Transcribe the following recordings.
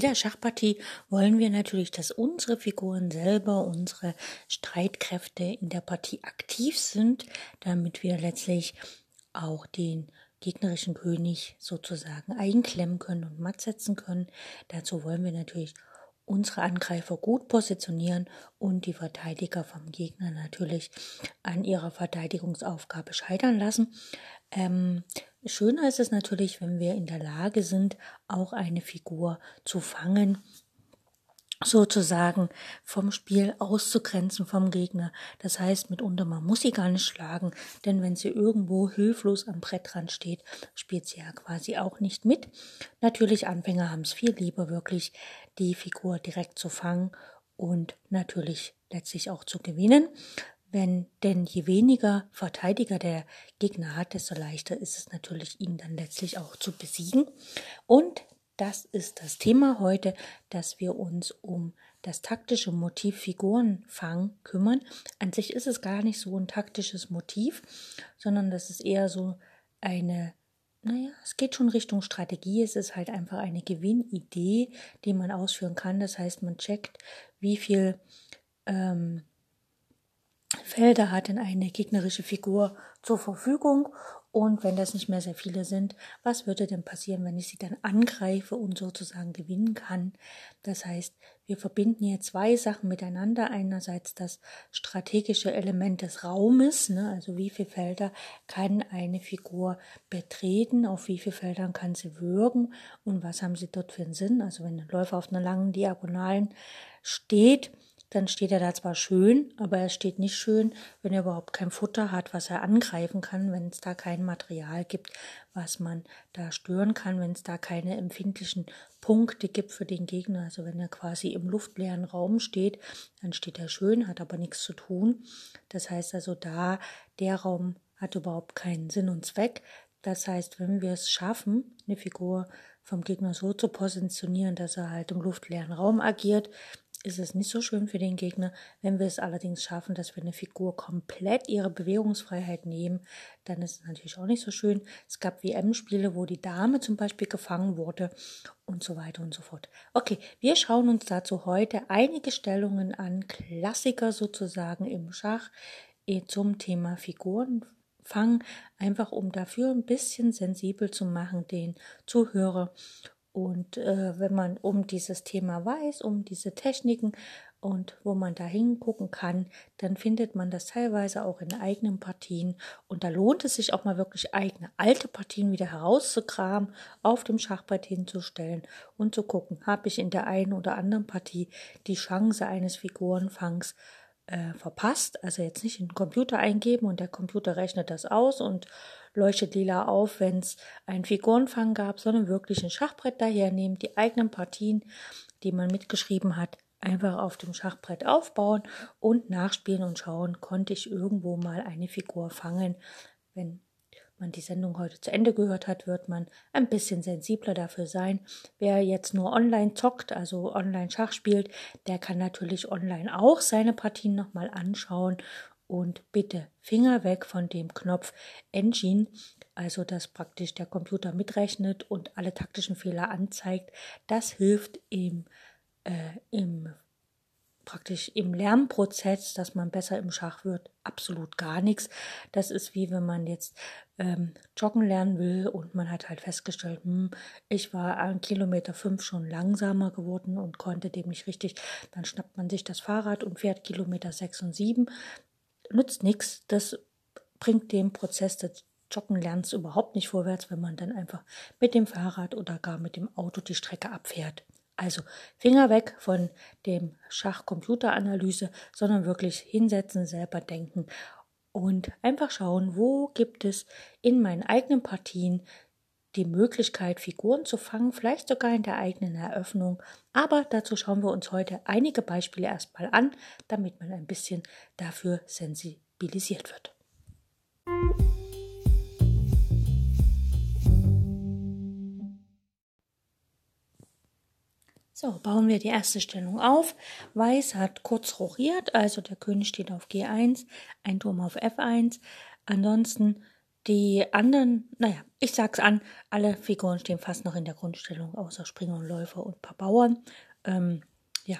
Jeder Schachpartie wollen wir natürlich, dass unsere Figuren selber, unsere Streitkräfte in der Partie aktiv sind, damit wir letztlich auch den gegnerischen König sozusagen einklemmen können und matt setzen können. Dazu wollen wir natürlich unsere Angreifer gut positionieren und die Verteidiger vom Gegner natürlich an ihrer Verteidigungsaufgabe scheitern lassen. Ähm, schöner ist es natürlich, wenn wir in der Lage sind, auch eine Figur zu fangen, sozusagen vom Spiel auszugrenzen vom Gegner. Das heißt, mitunter man muss sie gar nicht schlagen, denn wenn sie irgendwo hilflos am Brettrand steht, spielt sie ja quasi auch nicht mit. Natürlich Anfänger haben es viel lieber, wirklich die Figur direkt zu fangen und natürlich letztlich auch zu gewinnen. Wenn denn je weniger Verteidiger der Gegner hat, desto leichter ist es natürlich, ihn dann letztlich auch zu besiegen. Und das ist das Thema heute, dass wir uns um das taktische Motiv Figurenfang kümmern. An sich ist es gar nicht so ein taktisches Motiv, sondern das ist eher so eine, naja, es geht schon Richtung Strategie. Es ist halt einfach eine Gewinnidee, die man ausführen kann. Das heißt, man checkt, wie viel ähm, Felder hat denn eine gegnerische Figur zur Verfügung und wenn das nicht mehr sehr viele sind, was würde denn passieren, wenn ich sie dann angreife und sozusagen gewinnen kann? Das heißt, wir verbinden hier zwei Sachen miteinander. Einerseits das strategische Element des Raumes, ne, also wie viele Felder kann eine Figur betreten, auf wie viele Feldern kann sie würgen und was haben sie dort für einen Sinn? Also wenn ein Läufer auf einer langen Diagonalen steht, dann steht er da zwar schön, aber er steht nicht schön, wenn er überhaupt kein Futter hat, was er angreifen kann, wenn es da kein Material gibt, was man da stören kann, wenn es da keine empfindlichen Punkte gibt für den Gegner. Also wenn er quasi im luftleeren Raum steht, dann steht er schön, hat aber nichts zu tun. Das heißt also da, der Raum hat überhaupt keinen Sinn und Zweck. Das heißt, wenn wir es schaffen, eine Figur vom Gegner so zu positionieren, dass er halt im luftleeren Raum agiert, ist es nicht so schön für den Gegner. Wenn wir es allerdings schaffen, dass wir eine Figur komplett ihre Bewegungsfreiheit nehmen, dann ist es natürlich auch nicht so schön. Es gab WM-Spiele, wo die Dame zum Beispiel gefangen wurde und so weiter und so fort. Okay, wir schauen uns dazu heute einige Stellungen an, Klassiker sozusagen im Schach eh, zum Thema Figurenfang, einfach um dafür ein bisschen sensibel zu machen, den Zuhörer und äh, wenn man um dieses Thema weiß, um diese Techniken und wo man da hingucken kann, dann findet man das teilweise auch in eigenen Partien. Und da lohnt es sich auch mal wirklich eigene alte Partien wieder herauszukramen, auf dem Schachbrett hinzustellen und zu gucken, habe ich in der einen oder anderen Partie die Chance eines Figurenfangs äh, verpasst. Also jetzt nicht in den Computer eingeben und der Computer rechnet das aus und leuchtet lila auf, wenn es einen Figurenfang gab, sondern wirklich ein Schachbrett dahernehmen, die eigenen Partien, die man mitgeschrieben hat, einfach auf dem Schachbrett aufbauen und nachspielen und schauen, konnte ich irgendwo mal eine Figur fangen. Wenn man die Sendung heute zu Ende gehört hat, wird man ein bisschen sensibler dafür sein. Wer jetzt nur online zockt, also online Schach spielt, der kann natürlich online auch seine Partien nochmal anschauen und bitte Finger weg von dem Knopf Engine, also dass praktisch der Computer mitrechnet und alle taktischen Fehler anzeigt. Das hilft im, äh, im praktisch im Lernprozess, dass man besser im Schach wird, absolut gar nichts. Das ist wie wenn man jetzt ähm, joggen lernen will und man hat halt festgestellt, hm, ich war an Kilometer fünf schon langsamer geworden und konnte dem nicht richtig. Dann schnappt man sich das Fahrrad und fährt Kilometer sechs und sieben nützt nichts. Das bringt dem Prozess des Joggenlernens überhaupt nicht vorwärts, wenn man dann einfach mit dem Fahrrad oder gar mit dem Auto die Strecke abfährt. Also Finger weg von dem Schach-Computeranalyse, sondern wirklich hinsetzen, selber denken und einfach schauen, wo gibt es in meinen eigenen Partien die Möglichkeit, Figuren zu fangen, vielleicht sogar in der eigenen Eröffnung. Aber dazu schauen wir uns heute einige Beispiele erstmal an, damit man ein bisschen dafür sensibilisiert wird. So, bauen wir die erste Stellung auf. Weiß hat kurz rochiert, also der König steht auf G1, ein Turm auf F1. Ansonsten die anderen, naja, ich sag's an, alle Figuren stehen fast noch in der Grundstellung, außer Springer und Läufer und ein paar Bauern. Ähm, ja,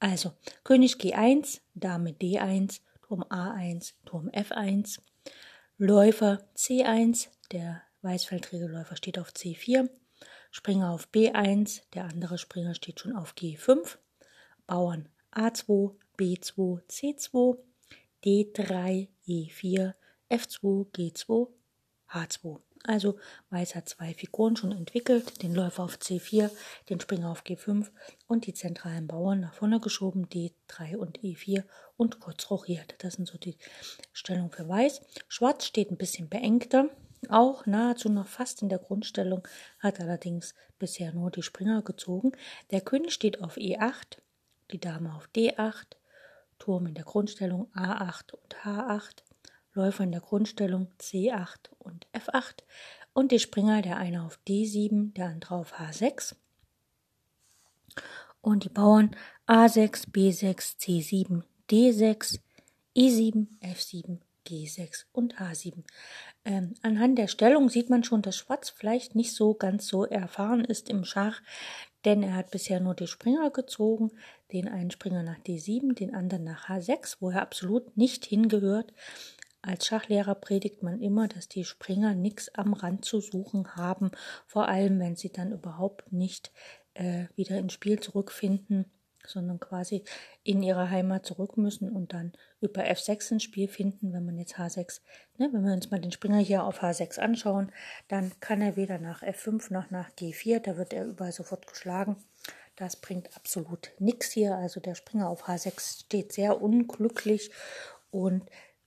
also König G1, Dame D1, Turm A1, Turm F1, Läufer C1, der weißfeldrige Läufer steht auf C4, Springer auf B1, der andere Springer steht schon auf G5, Bauern A2, B2, C2, D3, E4, F2, G2, H2. Also Weiß hat zwei Figuren schon entwickelt, den Läufer auf C4, den Springer auf G5 und die zentralen Bauern nach vorne geschoben, D3 und E4 und kurz rochiert. Das sind so die Stellungen für Weiß. Schwarz steht ein bisschen beengter, auch nahezu noch fast in der Grundstellung, hat allerdings bisher nur die Springer gezogen. Der König steht auf E8, die Dame auf D8, Turm in der Grundstellung A8 und H8, Läufer in der Grundstellung C8 und F8 und die Springer, der eine auf D7, der andere auf H6 und die Bauern A6, B6, C7, D6, E7, F7, G6 und H7. Ähm, anhand der Stellung sieht man schon, dass Schwarz vielleicht nicht so ganz so erfahren ist im Schach, denn er hat bisher nur die Springer gezogen, den einen Springer nach D7, den anderen nach H6, wo er absolut nicht hingehört. Als Schachlehrer predigt man immer, dass die Springer nichts am Rand zu suchen haben, vor allem wenn sie dann überhaupt nicht äh, wieder ins Spiel zurückfinden, sondern quasi in ihre Heimat zurück müssen und dann über F6 ins Spiel finden. Wenn man jetzt H6, ne, wenn wir uns mal den Springer hier auf H6 anschauen, dann kann er weder nach F5 noch nach G4, da wird er überall sofort geschlagen. Das bringt absolut nichts hier. Also der Springer auf H6 steht sehr unglücklich und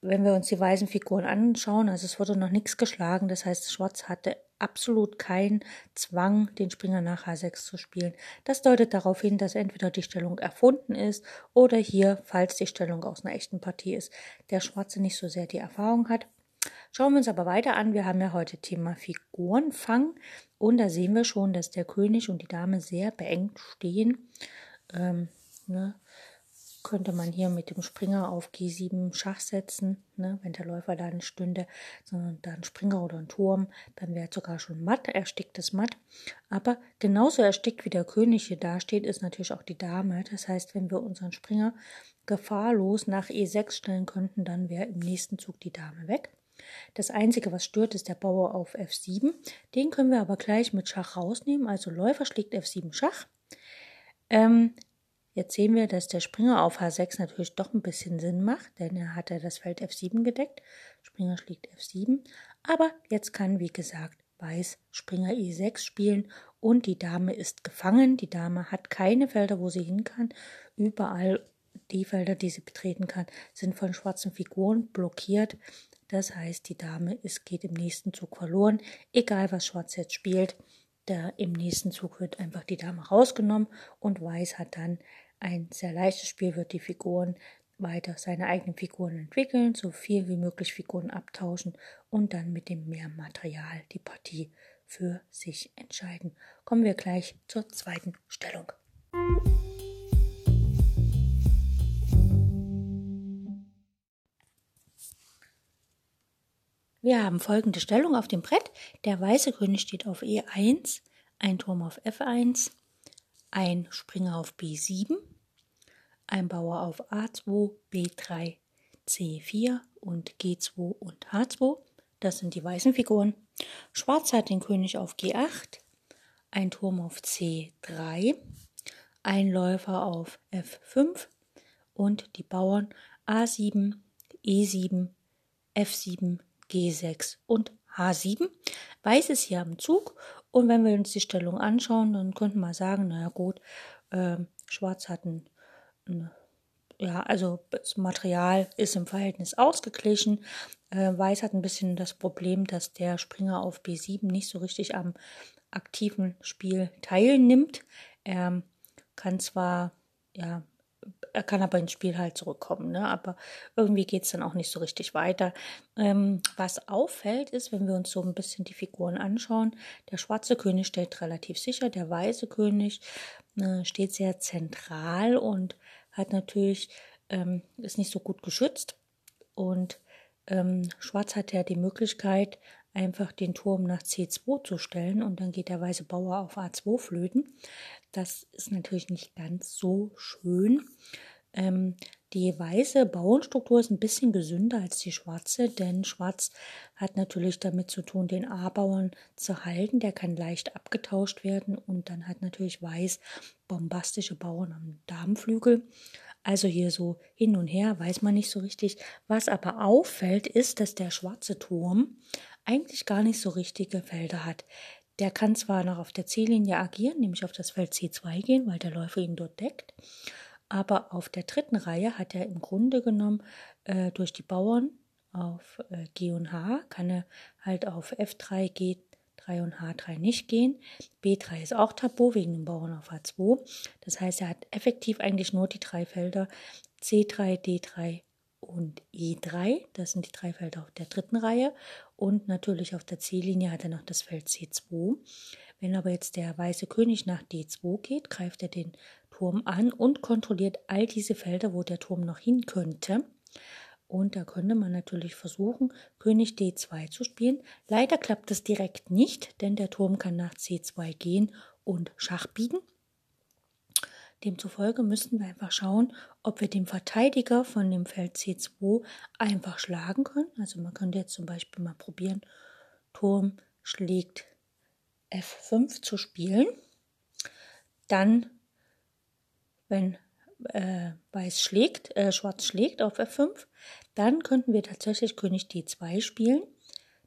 wenn wir uns die weißen Figuren anschauen, also es wurde noch nichts geschlagen, das heißt, Schwarz hatte absolut keinen Zwang, den Springer nach H6 zu spielen. Das deutet darauf hin, dass entweder die Stellung erfunden ist oder hier, falls die Stellung aus einer echten Partie ist, der Schwarze nicht so sehr die Erfahrung hat. Schauen wir uns aber weiter an. Wir haben ja heute Thema Figurenfang und da sehen wir schon, dass der König und die Dame sehr beengt stehen. Ähm, ne? Könnte man hier mit dem Springer auf G7 Schach setzen, ne, wenn der Läufer da nicht stünde, sondern da ein Springer oder ein Turm, dann wäre sogar schon matt, ersticktes Matt. Aber genauso erstickt wie der König hier dasteht, ist natürlich auch die Dame. Das heißt, wenn wir unseren Springer gefahrlos nach E6 stellen könnten, dann wäre im nächsten Zug die Dame weg. Das Einzige, was stört, ist der Bauer auf F7. Den können wir aber gleich mit Schach rausnehmen. Also Läufer schlägt F7 Schach. Ähm, Jetzt sehen wir, dass der Springer auf H6 natürlich doch ein bisschen Sinn macht, denn er hat ja das Feld F7 gedeckt. Springer schlägt F7. Aber jetzt kann, wie gesagt, Weiß Springer E6 spielen und die Dame ist gefangen. Die Dame hat keine Felder, wo sie hin kann. Überall die Felder, die sie betreten kann, sind von schwarzen Figuren blockiert. Das heißt, die Dame ist, geht im nächsten Zug verloren, egal was Schwarz jetzt spielt. Da im nächsten Zug wird einfach die Dame rausgenommen und Weiß hat dann ein sehr leichtes Spiel wird die Figuren weiter seine eigenen Figuren entwickeln, so viel wie möglich Figuren abtauschen und dann mit dem mehr Material die Partie für sich entscheiden. Kommen wir gleich zur zweiten Stellung. Wir haben folgende Stellung auf dem Brett. Der weiße König steht auf E1, ein Turm auf F1, ein Springer auf B7, ein Bauer auf A2, B3, C4 und G2 und H2. Das sind die weißen Figuren. Schwarz hat den König auf G8, ein Turm auf C3, ein Läufer auf F5 und die Bauern A7, E7, F7, G6 und H7. Weiß ist hier am Zug und wenn wir uns die Stellung anschauen, dann könnten wir sagen, naja gut, äh, Schwarz hat ein, ein, ja, also das Material ist im Verhältnis ausgeglichen. Äh, Weiß hat ein bisschen das Problem, dass der Springer auf B7 nicht so richtig am aktiven Spiel teilnimmt. Er kann zwar, ja, er kann aber ins Spiel halt zurückkommen, ne? aber irgendwie geht es dann auch nicht so richtig weiter. Ähm, was auffällt, ist, wenn wir uns so ein bisschen die Figuren anschauen, der schwarze König steht relativ sicher, der weiße König äh, steht sehr zentral und hat natürlich, ähm, ist nicht so gut geschützt und ähm, Schwarz hat ja die Möglichkeit, einfach den Turm nach C2 zu stellen und dann geht der weiße Bauer auf A2 flöten. Das ist natürlich nicht ganz so schön. Ähm, die weiße Bauernstruktur ist ein bisschen gesünder als die schwarze, denn Schwarz hat natürlich damit zu tun, den A-Bauern zu halten. Der kann leicht abgetauscht werden und dann hat natürlich Weiß bombastische Bauern am Darmflügel. Also hier so hin und her, weiß man nicht so richtig. Was aber auffällt, ist, dass der schwarze Turm eigentlich gar nicht so richtige Felder hat. Der kann zwar noch auf der C-Linie agieren, nämlich auf das Feld C2 gehen, weil der Läufer ihn dort deckt, aber auf der dritten Reihe hat er im Grunde genommen äh, durch die Bauern auf äh, G und H, kann er halt auf F3, G 3 und H3 nicht gehen. B3 ist auch Tabu wegen dem Bauern auf H2. Das heißt, er hat effektiv eigentlich nur die drei Felder C3, D3 und E3. Das sind die drei Felder auf der dritten Reihe. Und natürlich auf der C-Linie hat er noch das Feld C2. Wenn aber jetzt der weiße König nach D2 geht, greift er den Turm an und kontrolliert all diese Felder, wo der Turm noch hin könnte. Und da könnte man natürlich versuchen, König D2 zu spielen. Leider klappt das direkt nicht, denn der Turm kann nach C2 gehen und Schach bieten. Demzufolge müssten wir einfach schauen, ob wir den Verteidiger von dem Feld C2 einfach schlagen können. Also man könnte jetzt zum Beispiel mal probieren, Turm schlägt F5 zu spielen. Dann, wenn äh, Weiß schlägt, äh, Schwarz schlägt auf F5, dann könnten wir tatsächlich König D2 spielen.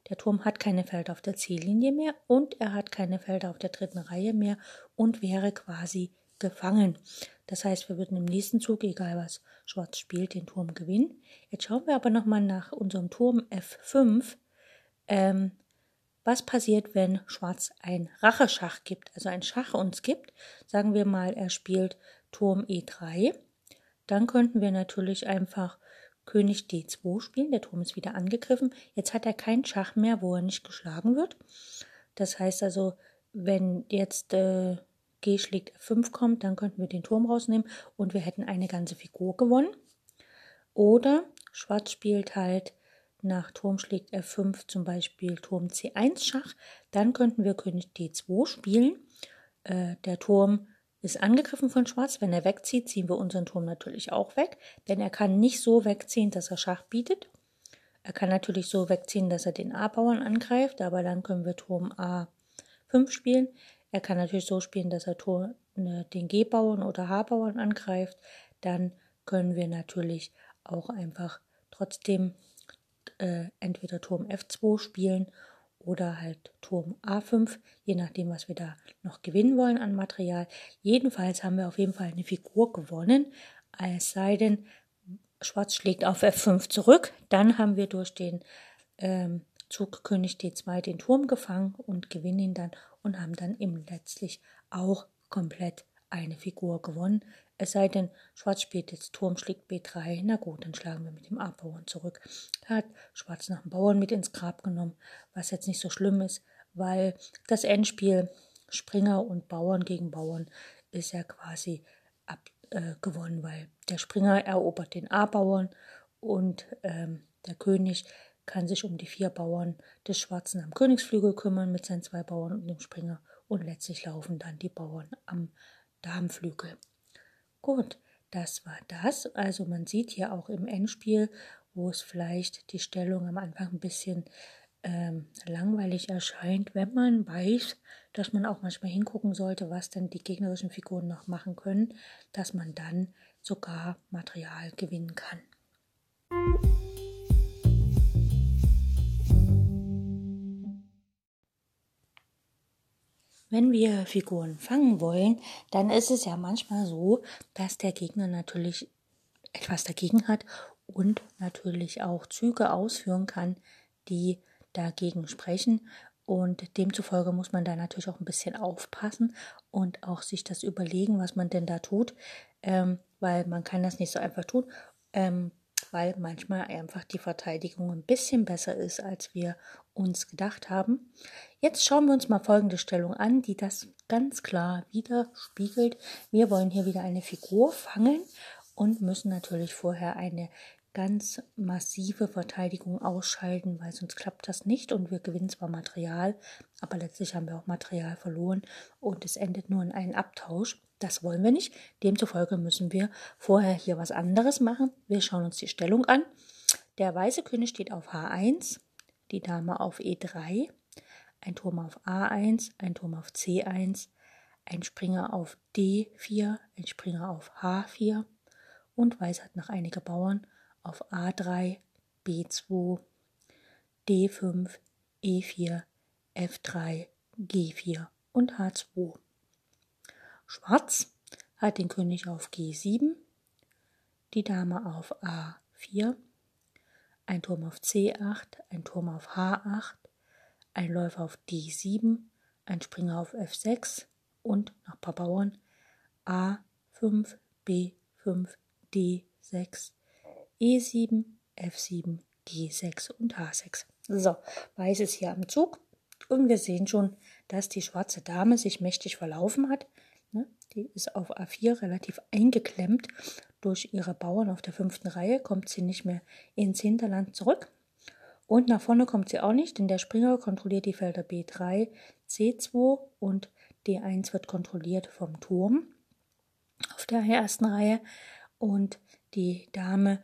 Der Turm hat keine Felder auf der C-Linie mehr und er hat keine Felder auf der dritten Reihe mehr und wäre quasi gefangen. Das heißt, wir würden im nächsten Zug, egal was Schwarz spielt, den Turm gewinnen. Jetzt schauen wir aber nochmal nach unserem Turm F5. Ähm, was passiert, wenn Schwarz ein Racheschach gibt, also ein Schach uns gibt? Sagen wir mal, er spielt Turm E3. Dann könnten wir natürlich einfach König D2 spielen. Der Turm ist wieder angegriffen. Jetzt hat er kein Schach mehr, wo er nicht geschlagen wird. Das heißt also, wenn jetzt äh, G schlägt F5 kommt, dann könnten wir den Turm rausnehmen und wir hätten eine ganze Figur gewonnen. Oder Schwarz spielt halt nach Turm schlägt F5 zum Beispiel Turm C1 Schach. Dann könnten wir König D2 spielen. Äh, der Turm ist angegriffen von Schwarz. Wenn er wegzieht, ziehen wir unseren Turm natürlich auch weg, denn er kann nicht so wegziehen, dass er Schach bietet. Er kann natürlich so wegziehen, dass er den A-Bauern angreift, aber dann können wir Turm A5 spielen. Er kann natürlich so spielen, dass er Tor, ne, den G-Bauern oder H-Bauern angreift. Dann können wir natürlich auch einfach trotzdem äh, entweder Turm F2 spielen oder halt Turm A5, je nachdem, was wir da noch gewinnen wollen an Material. Jedenfalls haben wir auf jeden Fall eine Figur gewonnen, es sei denn, Schwarz schlägt auf F5 zurück. Dann haben wir durch den ähm, Zug König D2 den Turm gefangen und gewinnen ihn dann und haben dann eben letztlich auch komplett eine Figur gewonnen. Es sei denn, Schwarz spielt jetzt Turm schlägt B3, na gut, dann schlagen wir mit dem A-Bauern zurück. Da hat Schwarz nach dem Bauern mit ins Grab genommen, was jetzt nicht so schlimm ist, weil das Endspiel Springer und Bauern gegen Bauern ist ja quasi abgewonnen, äh, weil der Springer erobert den A-Bauern und ähm, der König kann sich um die vier Bauern des Schwarzen am Königsflügel kümmern mit seinen zwei Bauern und dem Springer und letztlich laufen dann die Bauern am Darmflügel. Gut, das war das. Also man sieht hier auch im Endspiel, wo es vielleicht die Stellung am Anfang ein bisschen ähm, langweilig erscheint, wenn man weiß, dass man auch manchmal hingucken sollte, was denn die gegnerischen Figuren noch machen können, dass man dann sogar Material gewinnen kann. Wenn wir Figuren fangen wollen, dann ist es ja manchmal so, dass der Gegner natürlich etwas dagegen hat und natürlich auch Züge ausführen kann, die dagegen sprechen. Und demzufolge muss man da natürlich auch ein bisschen aufpassen und auch sich das überlegen, was man denn da tut, ähm, weil man kann das nicht so einfach tun, ähm, weil manchmal einfach die Verteidigung ein bisschen besser ist, als wir uns gedacht haben. Jetzt schauen wir uns mal folgende Stellung an, die das ganz klar widerspiegelt. Wir wollen hier wieder eine Figur fangen und müssen natürlich vorher eine ganz massive Verteidigung ausschalten, weil sonst klappt das nicht und wir gewinnen zwar Material, aber letztlich haben wir auch Material verloren und es endet nur in einem Abtausch. Das wollen wir nicht. Demzufolge müssen wir vorher hier was anderes machen. Wir schauen uns die Stellung an. Der weiße König steht auf H1, die Dame auf E3, ein Turm auf A1, ein Turm auf C1, ein Springer auf D4, ein Springer auf H4 und Weiß hat noch einige Bauern auf A3, B2, D5, E4, F3, G4 und H2. Schwarz hat den König auf G7, die Dame auf A4, ein Turm auf C8, ein Turm auf H8, ein Läufer auf D7, ein Springer auf F6 und nach paar Bauern A5, B5, D6, E7, F7, G6 und H6. So, Weiß ist hier am Zug und wir sehen schon, dass die schwarze Dame sich mächtig verlaufen hat. Ne? Die ist auf A4 relativ eingeklemmt. Durch ihre Bauern auf der fünften Reihe kommt sie nicht mehr ins Hinterland zurück. Und nach vorne kommt sie auch nicht, denn der Springer kontrolliert die Felder B3, C2 und D1 wird kontrolliert vom Turm auf der ersten Reihe. Und die Dame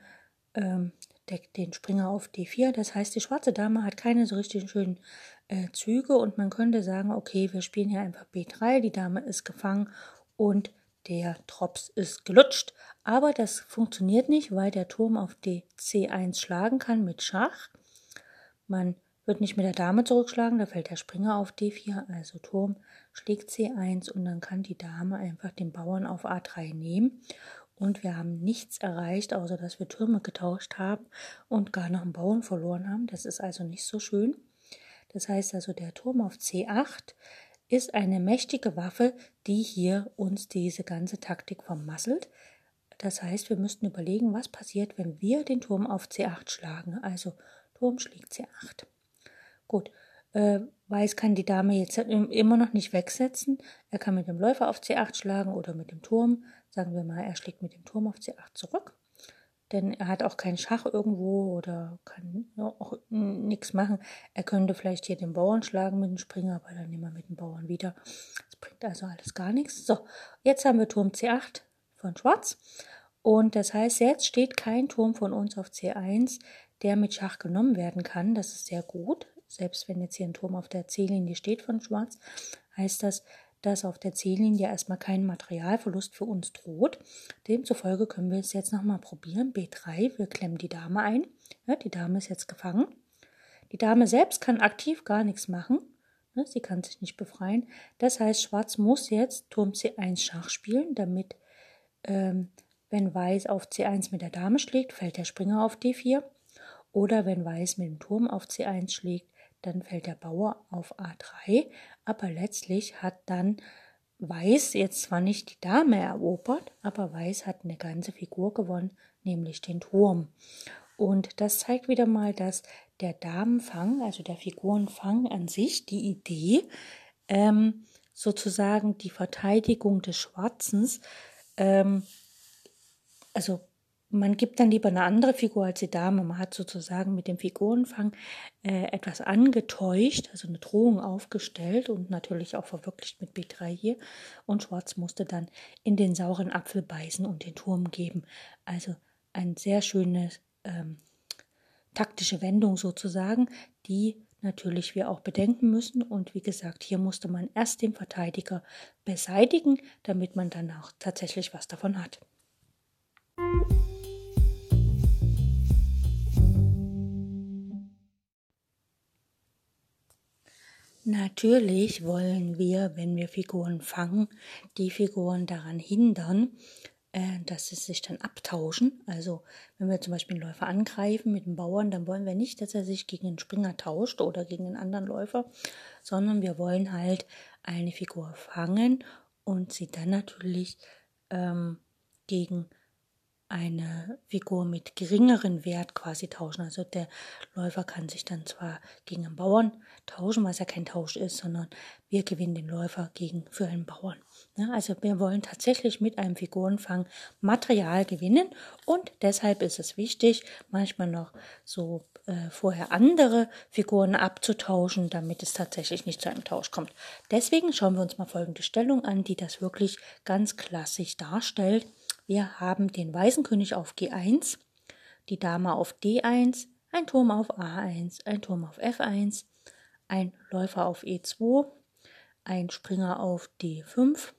ähm, deckt den Springer auf D4. Das heißt, die schwarze Dame hat keine so richtig schönen äh, Züge und man könnte sagen, okay, wir spielen hier einfach B3, die Dame ist gefangen und der Drops ist gelutscht. Aber das funktioniert nicht, weil der Turm auf DC1 schlagen kann mit Schach. Man wird nicht mit der Dame zurückschlagen, da fällt der Springer auf D4, also Turm schlägt C1 und dann kann die Dame einfach den Bauern auf A3 nehmen und wir haben nichts erreicht, außer dass wir Türme getauscht haben und gar noch einen Bauern verloren haben. Das ist also nicht so schön. Das heißt also, der Turm auf C8 ist eine mächtige Waffe, die hier uns diese ganze Taktik vermasselt. Das heißt, wir müssten überlegen, was passiert, wenn wir den Turm auf C8 schlagen. Also Turm schlägt C8. Gut, äh, Weiß kann die Dame jetzt immer noch nicht wegsetzen. Er kann mit dem Läufer auf C8 schlagen oder mit dem Turm. Sagen wir mal, er schlägt mit dem Turm auf C8 zurück. Denn er hat auch keinen Schach irgendwo oder kann auch nichts machen. Er könnte vielleicht hier den Bauern schlagen mit dem Springer, aber dann nehmen wir mit dem Bauern wieder. Das bringt also alles gar nichts. So, jetzt haben wir Turm C8 von Schwarz. Und das heißt, jetzt steht kein Turm von uns auf C1, der mit Schach genommen werden kann. Das ist sehr gut selbst wenn jetzt hier ein Turm auf der C-Linie steht von Schwarz, heißt das, dass auf der C-Linie erstmal kein Materialverlust für uns droht. Demzufolge können wir es jetzt nochmal probieren. B3, wir klemmen die Dame ein. Ja, die Dame ist jetzt gefangen. Die Dame selbst kann aktiv gar nichts machen. Ne, sie kann sich nicht befreien. Das heißt, Schwarz muss jetzt Turm C1 Schach spielen, damit, ähm, wenn Weiß auf C1 mit der Dame schlägt, fällt der Springer auf D4. Oder wenn Weiß mit dem Turm auf C1 schlägt, dann fällt der Bauer auf A3, aber letztlich hat dann Weiß jetzt zwar nicht die Dame erobert, aber Weiß hat eine ganze Figur gewonnen, nämlich den Turm. Und das zeigt wieder mal, dass der Damenfang, also der Figurenfang an sich, die Idee, ähm, sozusagen die Verteidigung des Schwarzens, ähm, also man gibt dann lieber eine andere Figur als die Dame. Man hat sozusagen mit dem Figurenfang äh, etwas angetäuscht, also eine Drohung aufgestellt und natürlich auch verwirklicht mit B3 hier. Und Schwarz musste dann in den sauren Apfel beißen und den Turm geben. Also eine sehr schöne ähm, taktische Wendung sozusagen, die natürlich wir auch bedenken müssen. Und wie gesagt, hier musste man erst den Verteidiger beseitigen, damit man dann auch tatsächlich was davon hat. Natürlich wollen wir, wenn wir Figuren fangen, die Figuren daran hindern, äh, dass sie sich dann abtauschen. Also wenn wir zum Beispiel einen Läufer angreifen mit einem Bauern, dann wollen wir nicht, dass er sich gegen einen Springer tauscht oder gegen einen anderen Läufer, sondern wir wollen halt eine Figur fangen und sie dann natürlich ähm, gegen eine Figur mit geringeren Wert quasi tauschen. Also der Läufer kann sich dann zwar gegen einen Bauern tauschen, was ja kein Tausch ist, sondern wir gewinnen den Läufer gegen für einen Bauern. Ja, also wir wollen tatsächlich mit einem Figurenfang Material gewinnen und deshalb ist es wichtig, manchmal noch so äh, vorher andere Figuren abzutauschen, damit es tatsächlich nicht zu einem Tausch kommt. Deswegen schauen wir uns mal folgende Stellung an, die das wirklich ganz klassisch darstellt. Wir haben den weißen König auf G1, die Dame auf D1, ein Turm auf A1, ein Turm auf F1, ein Läufer auf E2, ein Springer auf D5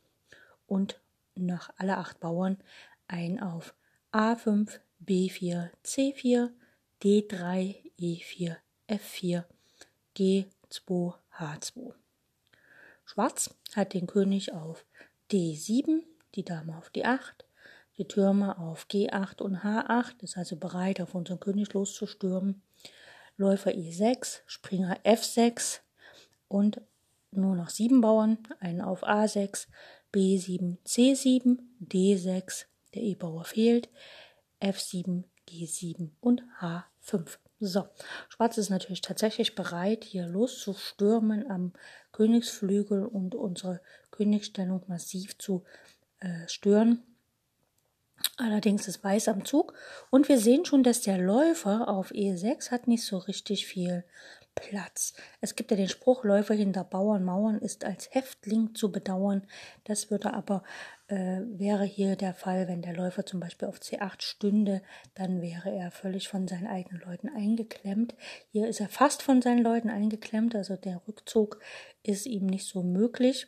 und nach alle acht Bauern ein auf A5, B4, C4, D3, E4, F4, G2, H2. Schwarz hat den König auf D7, die Dame auf D8, die Türme auf G8 und H8, ist also bereit, auf unseren König loszustürmen. Läufer E6, Springer F6 und nur noch sieben Bauern, einen auf A6, B7, C7, D6, der E-Bauer fehlt, F7, G7 und H5. So, Schwarz ist natürlich tatsächlich bereit, hier loszustürmen am Königsflügel und unsere Königsstellung massiv zu äh, stören. Allerdings ist Weiß am Zug und wir sehen schon, dass der Läufer auf E6 hat nicht so richtig viel Platz. Es gibt ja den Spruch, Läufer hinter Bauern, Mauern ist als Häftling zu bedauern. Das würde aber, äh, wäre hier der Fall, wenn der Läufer zum Beispiel auf C8 stünde, dann wäre er völlig von seinen eigenen Leuten eingeklemmt. Hier ist er fast von seinen Leuten eingeklemmt, also der Rückzug ist ihm nicht so möglich.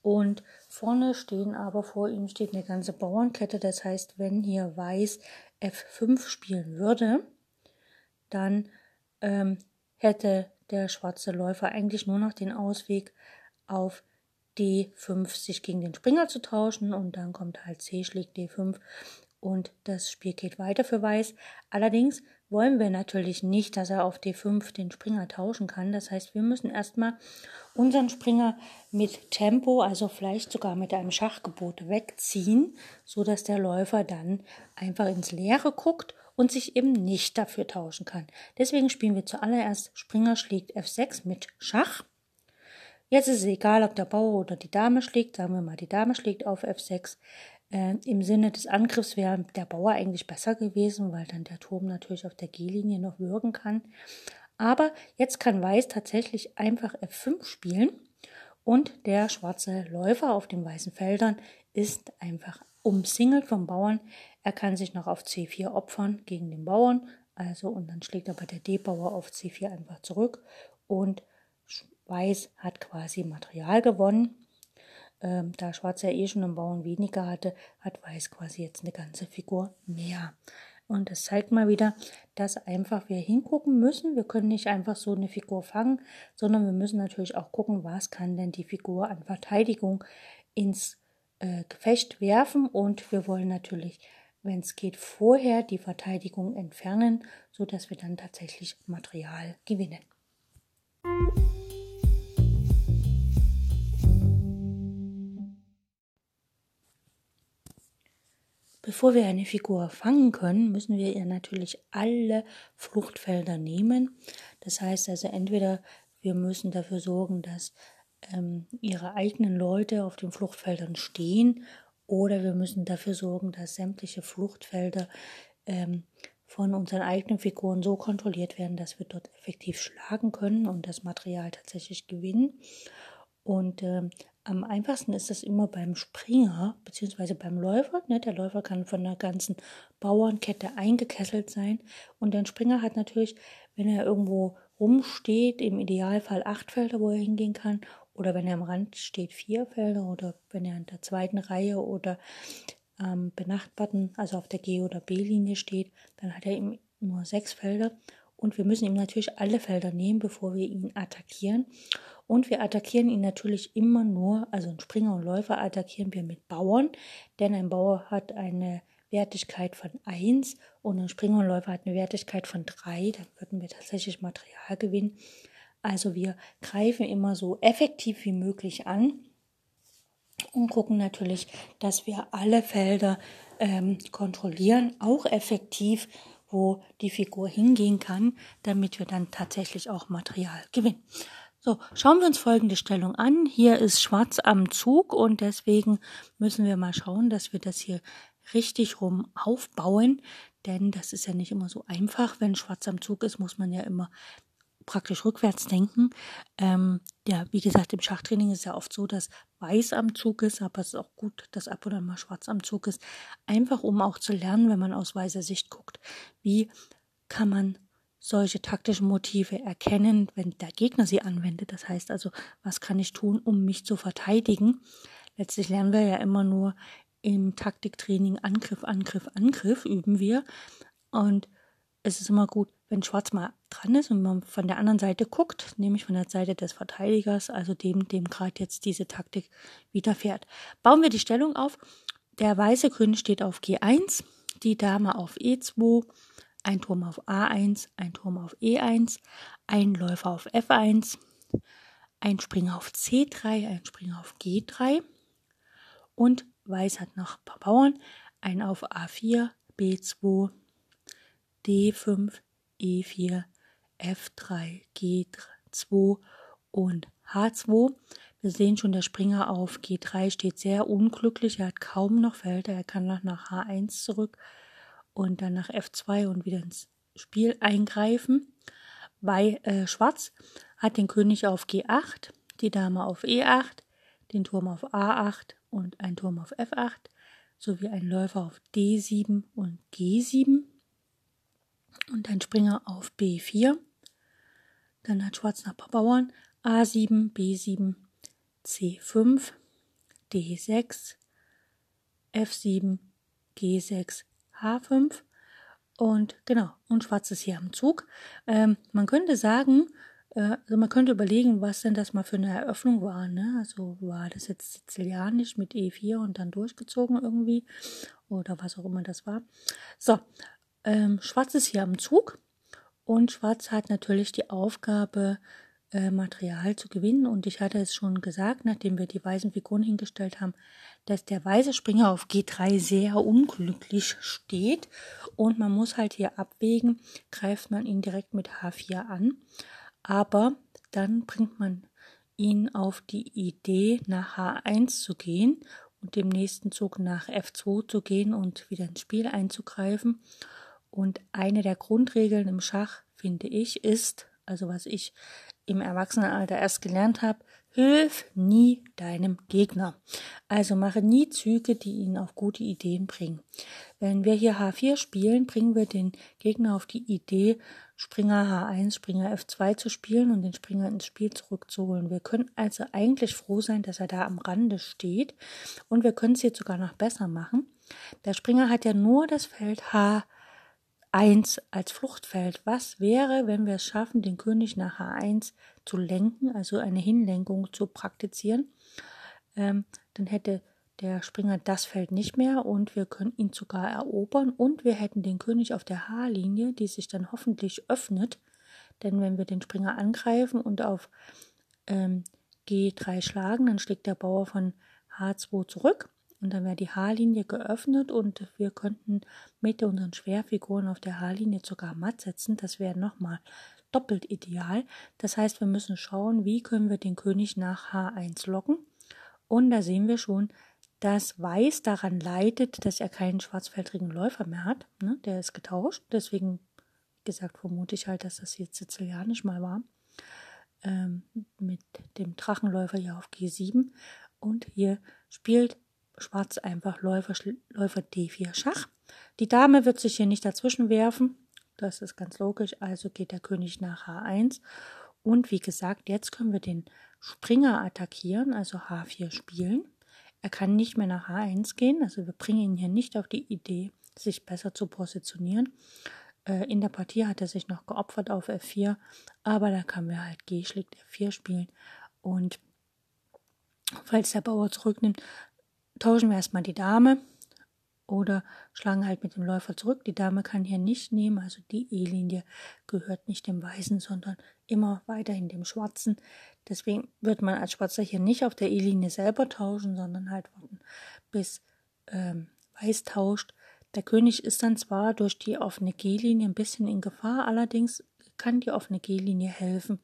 Und vorne stehen aber vor ihm steht eine ganze Bauernkette. Das heißt, wenn hier Weiß F5 spielen würde, dann ähm, hätte der schwarze Läufer eigentlich nur noch den Ausweg auf D5 sich gegen den Springer zu tauschen und dann kommt halt C schlägt D5 und das Spiel geht weiter für Weiß. Allerdings wollen wir natürlich nicht, dass er auf D5 den Springer tauschen kann. Das heißt, wir müssen erstmal unseren Springer mit Tempo, also vielleicht sogar mit einem Schachgebot wegziehen, so dass der Läufer dann einfach ins Leere guckt und sich eben nicht dafür tauschen kann. Deswegen spielen wir zuallererst Springer schlägt F6 mit Schach. Jetzt ist es egal, ob der Bauer oder die Dame schlägt. Sagen wir mal, die Dame schlägt auf F6. Äh, Im Sinne des Angriffs wäre der Bauer eigentlich besser gewesen, weil dann der Turm natürlich auf der G-Linie noch wirken kann. Aber jetzt kann Weiß tatsächlich einfach F5 spielen und der schwarze Läufer auf den weißen Feldern ist einfach umsingelt vom Bauern. Er kann sich noch auf C4 opfern gegen den Bauern, also und dann schlägt aber der D-Bauer auf C4 einfach zurück und Weiß hat quasi Material gewonnen ähm, da Schwarz ja eh schon einen Bauern weniger hatte, hat Weiß quasi jetzt eine ganze Figur mehr. Und das zeigt mal wieder, dass einfach wir hingucken müssen. Wir können nicht einfach so eine Figur fangen, sondern wir müssen natürlich auch gucken, was kann denn die Figur an Verteidigung ins äh, Gefecht werfen. Und wir wollen natürlich, wenn es geht, vorher die Verteidigung entfernen, so dass wir dann tatsächlich Material gewinnen. Bevor wir eine Figur fangen können, müssen wir ihr natürlich alle Fluchtfelder nehmen. Das heißt also entweder wir müssen dafür sorgen, dass ähm, ihre eigenen Leute auf den Fluchtfeldern stehen oder wir müssen dafür sorgen, dass sämtliche Fluchtfelder ähm, von unseren eigenen Figuren so kontrolliert werden, dass wir dort effektiv schlagen können und das Material tatsächlich gewinnen. Und ähm, am einfachsten ist das immer beim Springer bzw. beim Läufer. Ne? Der Läufer kann von der ganzen Bauernkette eingekesselt sein. Und der Springer hat natürlich, wenn er irgendwo rumsteht, im Idealfall acht Felder, wo er hingehen kann. Oder wenn er am Rand steht, vier Felder. Oder wenn er in der zweiten Reihe oder ähm, benachbarten, also auf der G- oder B-Linie steht, dann hat er eben nur sechs Felder. Und wir müssen ihm natürlich alle Felder nehmen, bevor wir ihn attackieren. Und wir attackieren ihn natürlich immer nur, also einen Springer und Läufer attackieren wir mit Bauern, denn ein Bauer hat eine Wertigkeit von 1 und ein Springer und Läufer hat eine Wertigkeit von 3, dann würden wir tatsächlich Material gewinnen. Also wir greifen immer so effektiv wie möglich an und gucken natürlich, dass wir alle Felder ähm, kontrollieren, auch effektiv, wo die Figur hingehen kann, damit wir dann tatsächlich auch Material gewinnen. So, schauen wir uns folgende Stellung an. Hier ist Schwarz am Zug und deswegen müssen wir mal schauen, dass wir das hier richtig rum aufbauen, denn das ist ja nicht immer so einfach. Wenn Schwarz am Zug ist, muss man ja immer praktisch rückwärts denken. Ähm, ja, wie gesagt, im Schachtraining ist ja oft so, dass weiß am Zug ist, aber es ist auch gut, dass ab und an mal schwarz am Zug ist. Einfach um auch zu lernen, wenn man aus weißer Sicht guckt, wie kann man solche taktischen Motive erkennen, wenn der Gegner sie anwendet. Das heißt also, was kann ich tun, um mich zu verteidigen? Letztlich lernen wir ja immer nur im Taktiktraining Angriff, Angriff, Angriff üben wir. Und es ist immer gut, wenn Schwarz mal dran ist und man von der anderen Seite guckt, nämlich von der Seite des Verteidigers, also dem, dem gerade jetzt diese Taktik widerfährt. Bauen wir die Stellung auf. Der weiße König steht auf G1, die Dame auf E2, ein Turm auf A1, ein Turm auf E1, ein Läufer auf F1, ein Springer auf C3, ein Springer auf G3 und Weiß hat noch ein paar Bauern, ein auf A4, B2, D5, E4, F3, G2 und H2. Wir sehen schon, der Springer auf G3 steht sehr unglücklich. Er hat kaum noch Felder. Er kann noch nach H1 zurück und dann nach F2 und wieder ins Spiel eingreifen. Bei äh, Schwarz hat den König auf G8, die Dame auf E8, den Turm auf A8 und ein Turm auf F8 sowie ein Läufer auf D7 und G7 und ein Springer auf B4. Dann hat Schwarz nach Bauern A7, B7, C5, D6, F7, G6, H5 und genau, und Schwarz ist hier am Zug. Ähm, man könnte sagen, äh, also man könnte überlegen, was denn das mal für eine Eröffnung war. Ne? Also war das jetzt sizilianisch mit E4 und dann durchgezogen irgendwie oder was auch immer das war. So, ähm, Schwarz ist hier am Zug und Schwarz hat natürlich die Aufgabe, äh, Material zu gewinnen. Und ich hatte es schon gesagt, nachdem wir die weißen Figuren hingestellt haben, dass der weiße Springer auf G3 sehr unglücklich steht. Und man muss halt hier abwägen, greift man ihn direkt mit H4 an. Aber dann bringt man ihn auf die Idee, nach H1 zu gehen und dem nächsten Zug nach F2 zu gehen und wieder ins Spiel einzugreifen. Und eine der Grundregeln im Schach, finde ich, ist, also was ich im Erwachsenenalter erst gelernt habe, hilf nie deinem Gegner. Also mache nie Züge, die ihn auf gute Ideen bringen. Wenn wir hier H4 spielen, bringen wir den Gegner auf die Idee, Springer H1, Springer F2 zu spielen und den Springer ins Spiel zurückzuholen. Wir können also eigentlich froh sein, dass er da am Rande steht und wir können es jetzt sogar noch besser machen. Der Springer hat ja nur das Feld H1 1 als Fluchtfeld. Was wäre, wenn wir es schaffen, den König nach H1 zu lenken, also eine Hinlenkung zu praktizieren? Ähm, dann hätte der Springer das Feld nicht mehr und wir können ihn sogar erobern und wir hätten den König auf der H-Linie, die sich dann hoffentlich öffnet. Denn wenn wir den Springer angreifen und auf ähm, G3 schlagen, dann schlägt der Bauer von H2 zurück und dann wäre die Haarlinie geöffnet und wir könnten mit unseren Schwerfiguren auf der Haarlinie sogar matt setzen. Das wäre nochmal doppelt ideal. Das heißt, wir müssen schauen, wie können wir den König nach H1 locken. Und da sehen wir schon, dass Weiß daran leidet, dass er keinen schwarzfeldrigen Läufer mehr hat. Ne? Der ist getauscht. Deswegen, wie gesagt, vermute ich halt, dass das jetzt sizilianisch mal war. Ähm, mit dem Drachenläufer hier auf G7. Und hier spielt Schwarz einfach Läufer, Läufer D4 Schach. Die Dame wird sich hier nicht dazwischen werfen. Das ist ganz logisch. Also geht der König nach H1. Und wie gesagt, jetzt können wir den Springer attackieren, also H4 spielen. Er kann nicht mehr nach H1 gehen. Also wir bringen ihn hier nicht auf die Idee, sich besser zu positionieren. Äh, in der Partie hat er sich noch geopfert auf F4, aber da können wir halt G schlägt F4 spielen Und falls der Bauer zurücknimmt, tauschen wir erstmal die Dame oder schlagen halt mit dem Läufer zurück. Die Dame kann hier nicht nehmen, also die E-Linie gehört nicht dem Weißen, sondern immer weiterhin dem Schwarzen. Deswegen wird man als Schwarzer hier nicht auf der E-Linie selber tauschen, sondern halt warten, bis ähm, Weiß tauscht. Der König ist dann zwar durch die offene G-Linie ein bisschen in Gefahr, allerdings kann die offene G-Linie helfen,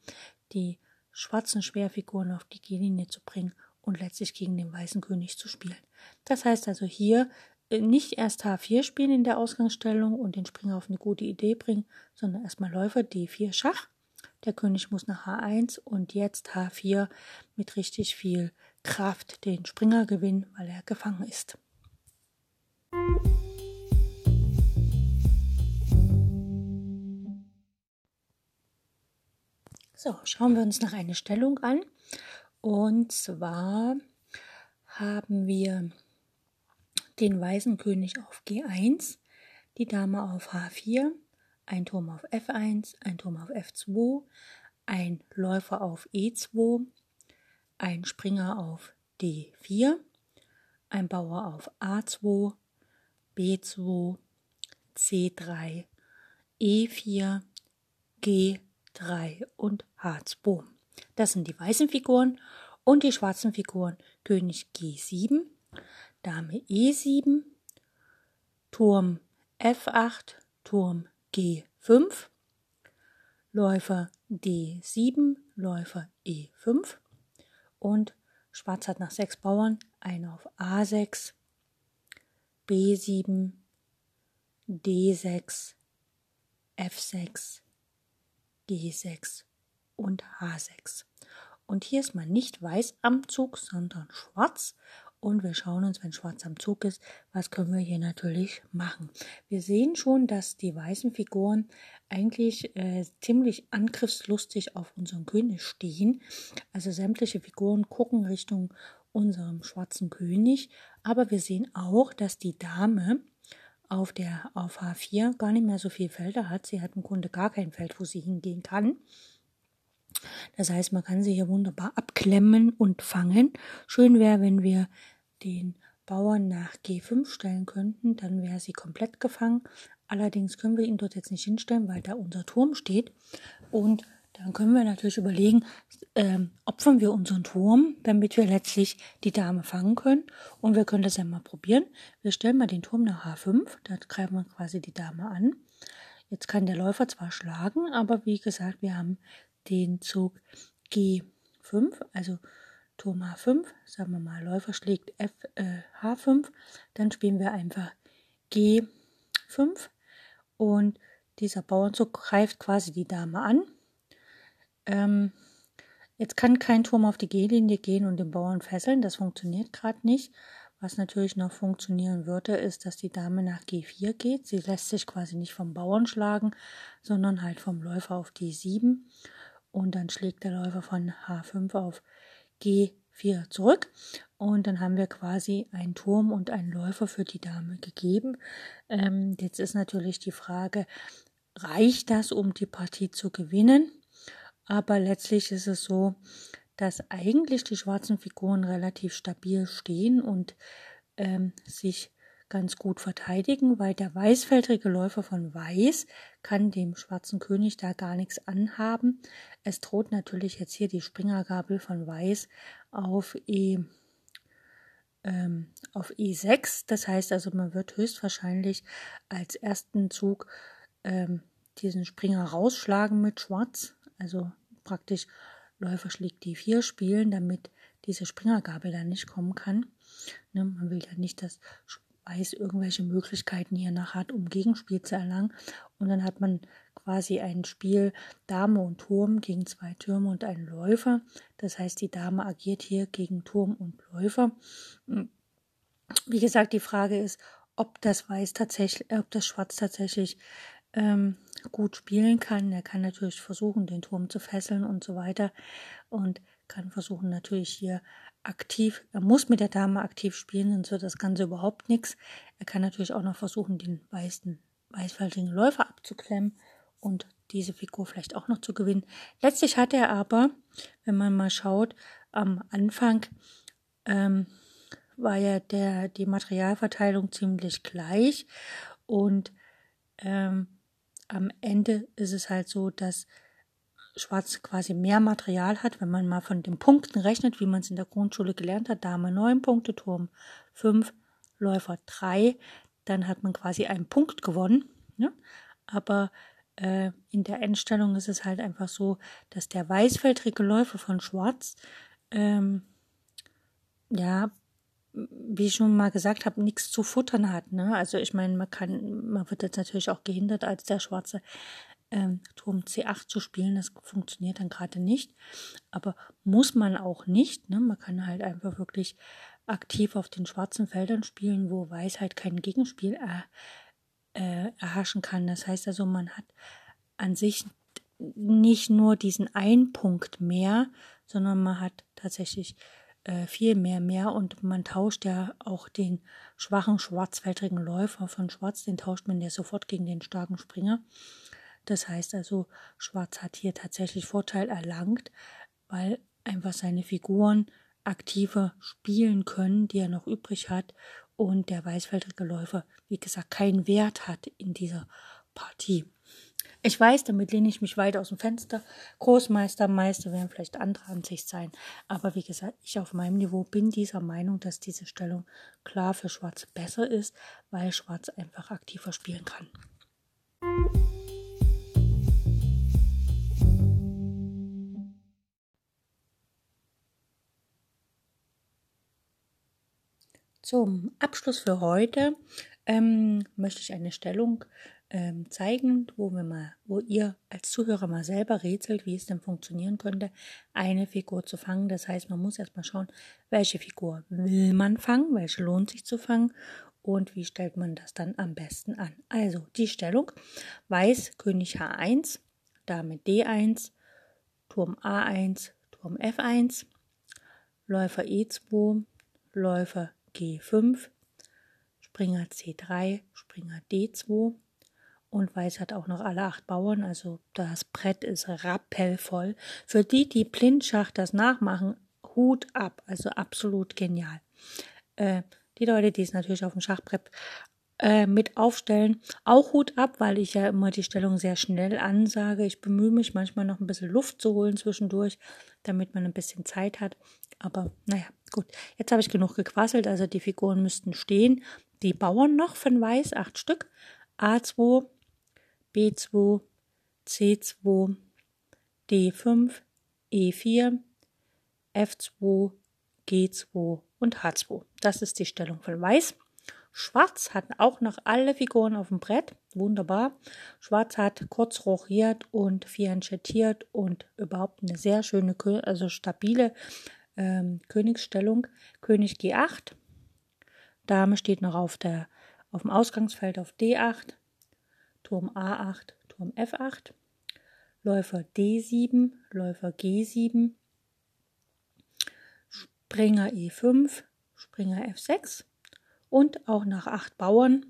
die schwarzen Schwerfiguren auf die G-Linie zu bringen und letztlich gegen den weißen König zu spielen. Das heißt also hier äh, nicht erst H4 spielen in der Ausgangsstellung und den Springer auf eine gute Idee bringen, sondern erstmal Läufer D4 Schach. Der König muss nach H1 und jetzt H4 mit richtig viel Kraft den Springer gewinnen, weil er gefangen ist. So, schauen wir uns noch eine Stellung an. Und zwar haben wir den weißen König auf G1, die Dame auf H4, ein Turm auf F1, ein Turm auf F2, ein Läufer auf E2, ein Springer auf D4, ein Bauer auf A2, B2, C3, E4, G3 und H2. Das sind die weißen Figuren und die schwarzen Figuren. König G7, Dame E7, Turm F8, Turm G5, Läufer D7, Läufer E5 und Schwarz hat nach sechs Bauern, eine auf A6, B7, D6, F6, G6 und H6. Und hier ist man nicht weiß am Zug, sondern schwarz. Und wir schauen uns, wenn schwarz am Zug ist, was können wir hier natürlich machen. Wir sehen schon, dass die weißen Figuren eigentlich äh, ziemlich angriffslustig auf unseren König stehen. Also sämtliche Figuren gucken Richtung unserem schwarzen König. Aber wir sehen auch, dass die Dame auf der auf H4 gar nicht mehr so viele Felder hat. Sie hat im Grunde gar kein Feld, wo sie hingehen kann. Das heißt, man kann sie hier wunderbar abklemmen und fangen. Schön wäre, wenn wir den Bauern nach G5 stellen könnten, dann wäre sie komplett gefangen. Allerdings können wir ihn dort jetzt nicht hinstellen, weil da unser Turm steht. Und dann können wir natürlich überlegen, ähm, opfern wir unseren Turm, damit wir letztlich die Dame fangen können. Und wir können das ja mal probieren. Wir stellen mal den Turm nach H5, da greifen wir quasi die Dame an. Jetzt kann der Läufer zwar schlagen, aber wie gesagt, wir haben den Zug G5, also Turm H5, sagen wir mal, Läufer schlägt F, äh, H5, dann spielen wir einfach G5 und dieser Bauernzug greift quasi die Dame an. Ähm, jetzt kann kein Turm auf die G-Linie gehen und den Bauern fesseln, das funktioniert gerade nicht. Was natürlich noch funktionieren würde, ist, dass die Dame nach G4 geht. Sie lässt sich quasi nicht vom Bauern schlagen, sondern halt vom Läufer auf D7 und dann schlägt der Läufer von H5 auf G4 zurück und dann haben wir quasi einen Turm und einen Läufer für die Dame gegeben. Ähm, jetzt ist natürlich die Frage, reicht das, um die Partie zu gewinnen? Aber letztlich ist es so, dass eigentlich die schwarzen Figuren relativ stabil stehen und ähm, sich ganz gut verteidigen, weil der weißfeldrige Läufer von Weiß kann dem schwarzen König da gar nichts anhaben. Es droht natürlich jetzt hier die Springergabel von Weiß auf E ähm, auf E6. Das heißt also, man wird höchstwahrscheinlich als ersten Zug ähm, diesen Springer rausschlagen mit Schwarz. Also praktisch Läufer schlägt D4 spielen, damit diese Springergabel dann nicht kommen kann. Ne, man will ja nicht, dass Weiß irgendwelche Möglichkeiten hier nach hat, um Gegenspiel zu erlangen. Und dann hat man quasi ein Spiel Dame und Turm gegen zwei Türme und einen Läufer. Das heißt, die Dame agiert hier gegen Turm und Läufer. Wie gesagt, die Frage ist, ob das Weiß tatsächlich, ob das Schwarz tatsächlich ähm, gut spielen kann. Er kann natürlich versuchen, den Turm zu fesseln und so weiter und kann versuchen natürlich hier aktiv, er muss mit der Dame aktiv spielen, sonst wird das Ganze überhaupt nichts. Er kann natürlich auch noch versuchen, den weißen, weißfältigen Läufer abzuklemmen und diese Figur vielleicht auch noch zu gewinnen. Letztlich hat er aber, wenn man mal schaut, am Anfang ähm, war ja der, die Materialverteilung ziemlich gleich und ähm, am Ende ist es halt so, dass Schwarz quasi mehr Material hat, wenn man mal von den Punkten rechnet, wie man es in der Grundschule gelernt hat. Dame 9 Punkte, Turm 5, Läufer 3. Dann hat man quasi einen Punkt gewonnen. Ne? Aber äh, in der Endstellung ist es halt einfach so, dass der weißfeldrige Läufer von Schwarz, ähm, ja, wie ich schon mal gesagt habe, nichts zu futtern hat. Ne? Also ich meine, man kann, man wird jetzt natürlich auch gehindert, als der Schwarze ähm, Turm C8 zu spielen. Das funktioniert dann gerade nicht. Aber muss man auch nicht. Ne? Man kann halt einfach wirklich aktiv auf den schwarzen Feldern spielen, wo Weiß halt kein Gegenspiel er, äh, erhaschen kann. Das heißt also, man hat an sich nicht nur diesen einen Punkt mehr, sondern man hat tatsächlich äh, viel mehr mehr und man tauscht ja auch den schwachen schwarzfeldrigen Läufer von Schwarz, den tauscht man ja sofort gegen den starken Springer. Das heißt also, Schwarz hat hier tatsächlich Vorteil erlangt, weil einfach seine Figuren aktiver spielen können, die er noch übrig hat und der weißfeldrige Läufer, wie gesagt, keinen Wert hat in dieser Partie. Ich weiß, damit lehne ich mich weit aus dem Fenster. Großmeister, Meister werden vielleicht andere Ansicht sein. Aber wie gesagt, ich auf meinem Niveau bin dieser Meinung, dass diese Stellung klar für Schwarz besser ist, weil Schwarz einfach aktiver spielen kann. Zum Abschluss für heute ähm, möchte ich eine Stellung ähm, zeigen, wo wir mal, wo ihr als Zuhörer mal selber rätselt, wie es denn funktionieren könnte, eine Figur zu fangen. Das heißt, man muss erstmal schauen, welche Figur will man fangen, welche lohnt sich zu fangen und wie stellt man das dann am besten an. Also die Stellung: Weiß König H1, Dame D1, Turm A1, Turm F1, Läufer E2, Läufer G5, Springer C3, Springer D2, und Weiß hat auch noch alle acht Bauern, also das Brett ist rappellvoll. Für die, die blindschach das nachmachen, Hut ab, also absolut genial. Äh, die Leute, die es natürlich auf dem Schachbrett äh, mit aufstellen, auch Hut ab, weil ich ja immer die Stellung sehr schnell ansage. Ich bemühe mich manchmal noch ein bisschen Luft zu holen zwischendurch, damit man ein bisschen Zeit hat. Aber naja, gut. Jetzt habe ich genug gequasselt, also die Figuren müssten stehen. Die Bauern noch von Weiß, acht Stück. A2, B2, C2, D5, E4, F2, G2 und H2. Das ist die Stellung von Weiß. Schwarz hat auch noch alle Figuren auf dem Brett. Wunderbar. Schwarz hat kurz rochiert und fianchettiert und überhaupt eine sehr schöne, also stabile ähm, Königsstellung. König G8. Dame steht noch auf, der, auf dem Ausgangsfeld auf D8. Turm A8, Turm F8, Läufer D7, Läufer G7, Springer E5, Springer F6 und auch nach acht Bauern.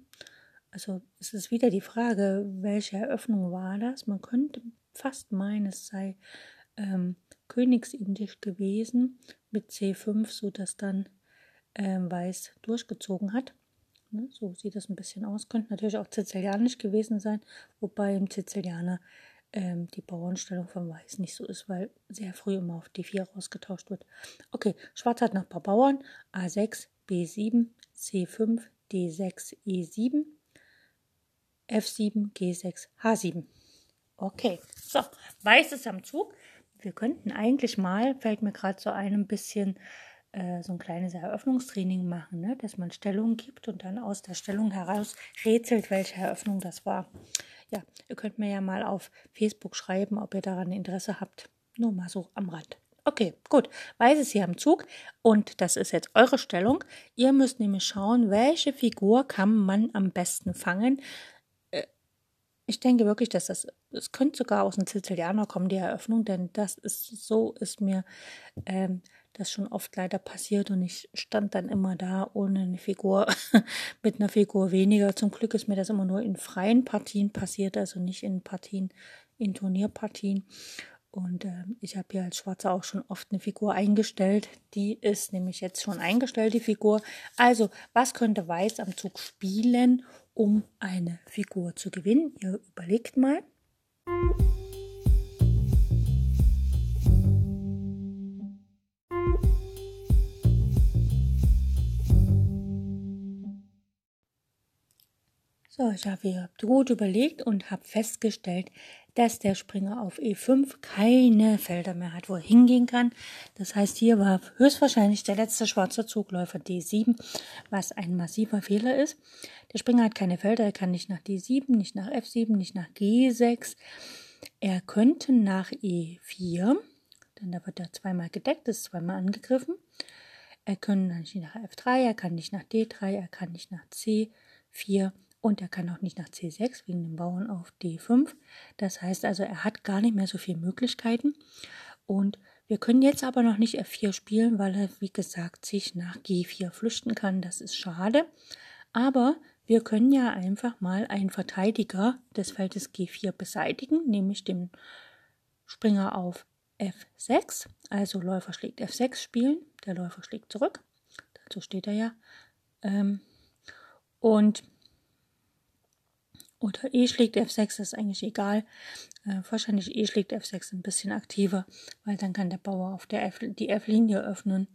Also es ist wieder die Frage, welche Eröffnung war das? Man könnte fast meinen, es sei ähm, Königsindisch gewesen mit C5, sodass dann ähm, Weiß durchgezogen hat. Ne? So sieht das ein bisschen aus. Könnte natürlich auch Sizilianisch gewesen sein, wobei im Sizilianer ähm, die Bauernstellung von Weiß nicht so ist, weil sehr früh immer auf D4 rausgetauscht wird. Okay, Schwarz hat noch ein paar Bauern. A6, B7, C5, D6, E7, F7, G6, H7. Okay, so, Weiß ist am Zug. Wir könnten eigentlich mal, fällt mir gerade so ein, bisschen äh, so ein kleines Eröffnungstraining machen, ne? dass man Stellung gibt und dann aus der Stellung heraus rätselt, welche Eröffnung das war. Ja, ihr könnt mir ja mal auf Facebook schreiben, ob ihr daran Interesse habt. Nur mal so am Rand. Okay, gut. Weiß ist hier am Zug und das ist jetzt eure Stellung. Ihr müsst nämlich schauen, welche Figur kann man am besten fangen. Äh, ich denke wirklich, dass das, es könnte sogar aus dem Sizilianer kommen, die Eröffnung, denn das ist, so ist mir ähm, das schon oft leider passiert und ich stand dann immer da ohne eine Figur, mit einer Figur weniger. Zum Glück ist mir das immer nur in freien Partien passiert, also nicht in Partien, in Turnierpartien. Und äh, ich habe hier als Schwarzer auch schon oft eine Figur eingestellt. Die ist nämlich jetzt schon eingestellt, die Figur. Also, was könnte Weiß am Zug spielen, um eine Figur zu gewinnen? Ihr überlegt mal. So, ich habe gut überlegt und habe festgestellt, dass der Springer auf E5 keine Felder mehr hat, wo er hingehen kann. Das heißt, hier war höchstwahrscheinlich der letzte schwarze Zugläufer D7, was ein massiver Fehler ist. Der Springer hat keine Felder, er kann nicht nach D7, nicht nach F7, nicht nach G6. Er könnte nach E4, denn da wird er zweimal gedeckt, ist zweimal angegriffen. Er kann nicht nach F3, er kann nicht nach D3, er kann nicht nach C4 und er kann auch nicht nach C6 wegen dem Bauern auf D5. Das heißt also, er hat gar nicht mehr so viele Möglichkeiten. Und wir können jetzt aber noch nicht F4 spielen, weil er, wie gesagt, sich nach G4 flüchten kann. Das ist schade. Aber wir können ja einfach mal einen Verteidiger des Feldes G4 beseitigen, nämlich den Springer auf F6. Also Läufer schlägt F6 spielen, der Läufer schlägt zurück. Dazu steht er ja. Ähm, und oder E schlägt F6, ist eigentlich egal. Äh, wahrscheinlich E schlägt F6 ein bisschen aktiver, weil dann kann der Bauer auf der F, die F-Linie öffnen,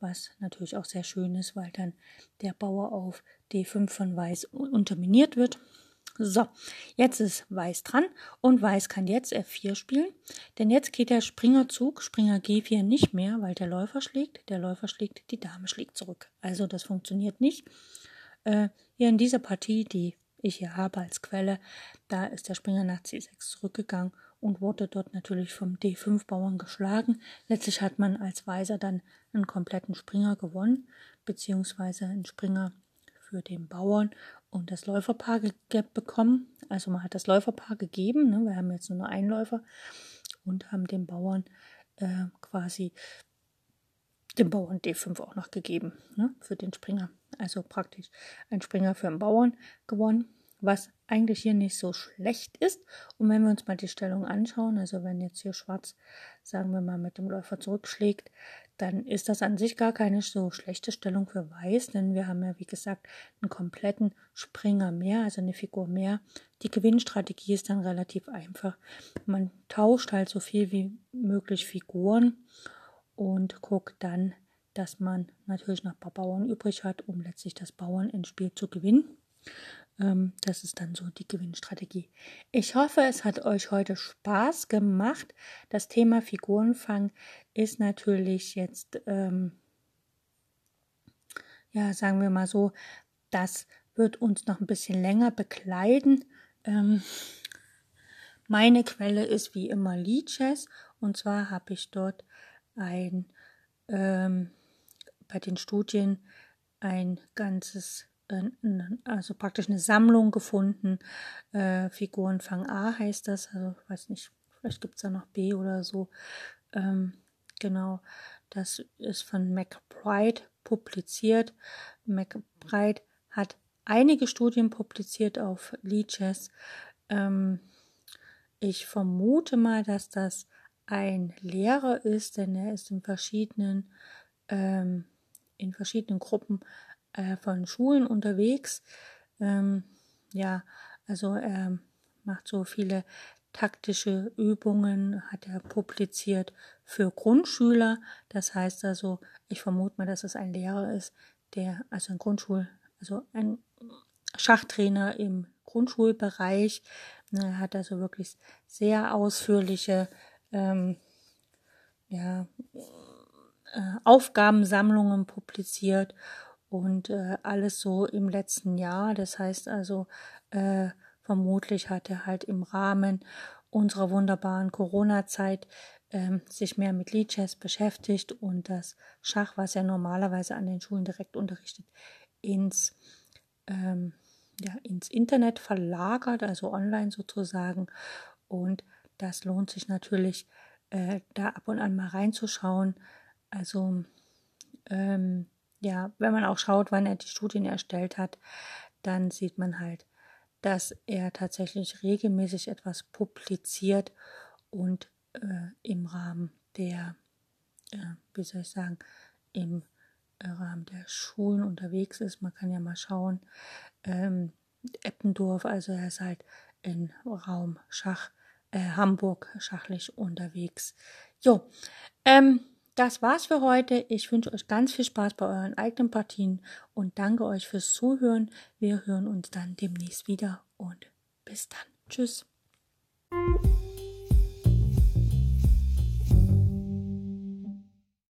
was natürlich auch sehr schön ist, weil dann der Bauer auf D5 von Weiß unterminiert wird. So, jetzt ist Weiß dran und Weiß kann jetzt F4 spielen, denn jetzt geht der Springerzug, Springer G4 nicht mehr, weil der Läufer schlägt, der Läufer schlägt, die Dame schlägt zurück. Also das funktioniert nicht. Äh, hier in dieser Partie, die ich hier habe als Quelle, da ist der Springer nach C6 zurückgegangen und wurde dort natürlich vom D5-Bauern geschlagen. Letztlich hat man als Weiser dann einen kompletten Springer gewonnen, beziehungsweise einen Springer für den Bauern und das Läuferpaar bekommen. Also man hat das Läuferpaar gegeben, ne? wir haben jetzt nur einen Läufer und haben dem Bauern äh, quasi dem Bauern D5 auch noch gegeben ne? für den Springer. Also praktisch ein Springer für den Bauern gewonnen was eigentlich hier nicht so schlecht ist. Und wenn wir uns mal die Stellung anschauen, also wenn jetzt hier Schwarz, sagen wir mal, mit dem Läufer zurückschlägt, dann ist das an sich gar keine so schlechte Stellung für Weiß, denn wir haben ja, wie gesagt, einen kompletten Springer mehr, also eine Figur mehr. Die Gewinnstrategie ist dann relativ einfach. Man tauscht halt so viel wie möglich Figuren und guckt dann, dass man natürlich noch ein paar Bauern übrig hat, um letztlich das Bauern ins Spiel zu gewinnen. Ähm, das ist dann so die Gewinnstrategie. Ich hoffe, es hat euch heute Spaß gemacht. Das Thema Figurenfang ist natürlich jetzt, ähm, ja, sagen wir mal so, das wird uns noch ein bisschen länger begleiten. Ähm, meine Quelle ist wie immer Lichess und zwar habe ich dort ein ähm, bei den Studien ein ganzes äh, also praktisch eine Sammlung gefunden. Äh, Figurenfang A heißt das, also ich weiß nicht, vielleicht gibt es da noch B oder so. Ähm, genau, das ist von McBride publiziert. McBride hat einige Studien publiziert auf Leeches. Ähm, ich vermute mal, dass das ein Lehrer ist, denn er ist in verschiedenen ähm, in verschiedenen Gruppen äh, von Schulen unterwegs. Ähm, ja, also er macht so viele taktische Übungen, hat er publiziert für Grundschüler. Das heißt also, ich vermute mal, dass es ein Lehrer ist, der, also ein Grundschul, also ein Schachtrainer im Grundschulbereich. Ne, er hat also wirklich sehr ausführliche ähm, ja, äh, Aufgabensammlungen publiziert und äh, alles so im letzten Jahr. Das heißt also, äh, vermutlich hat er halt im Rahmen unserer wunderbaren Corona-Zeit ähm, sich mehr mit Lichess beschäftigt und das Schach, was er normalerweise an den Schulen direkt unterrichtet, ins, ähm, ja, ins Internet verlagert, also online sozusagen. Und das lohnt sich natürlich, äh, da ab und an mal reinzuschauen, Also ähm, ja, wenn man auch schaut, wann er die Studien erstellt hat, dann sieht man halt, dass er tatsächlich regelmäßig etwas publiziert und äh, im Rahmen der, äh, wie soll ich sagen, im äh, Rahmen der Schulen unterwegs ist. Man kann ja mal schauen. Ähm, Eppendorf, also er ist halt im Raum Schach, äh, Hamburg schachlich unterwegs. Jo, ähm, das war's für heute. Ich wünsche euch ganz viel Spaß bei euren eigenen Partien und danke euch fürs Zuhören. Wir hören uns dann demnächst wieder und bis dann. Tschüss.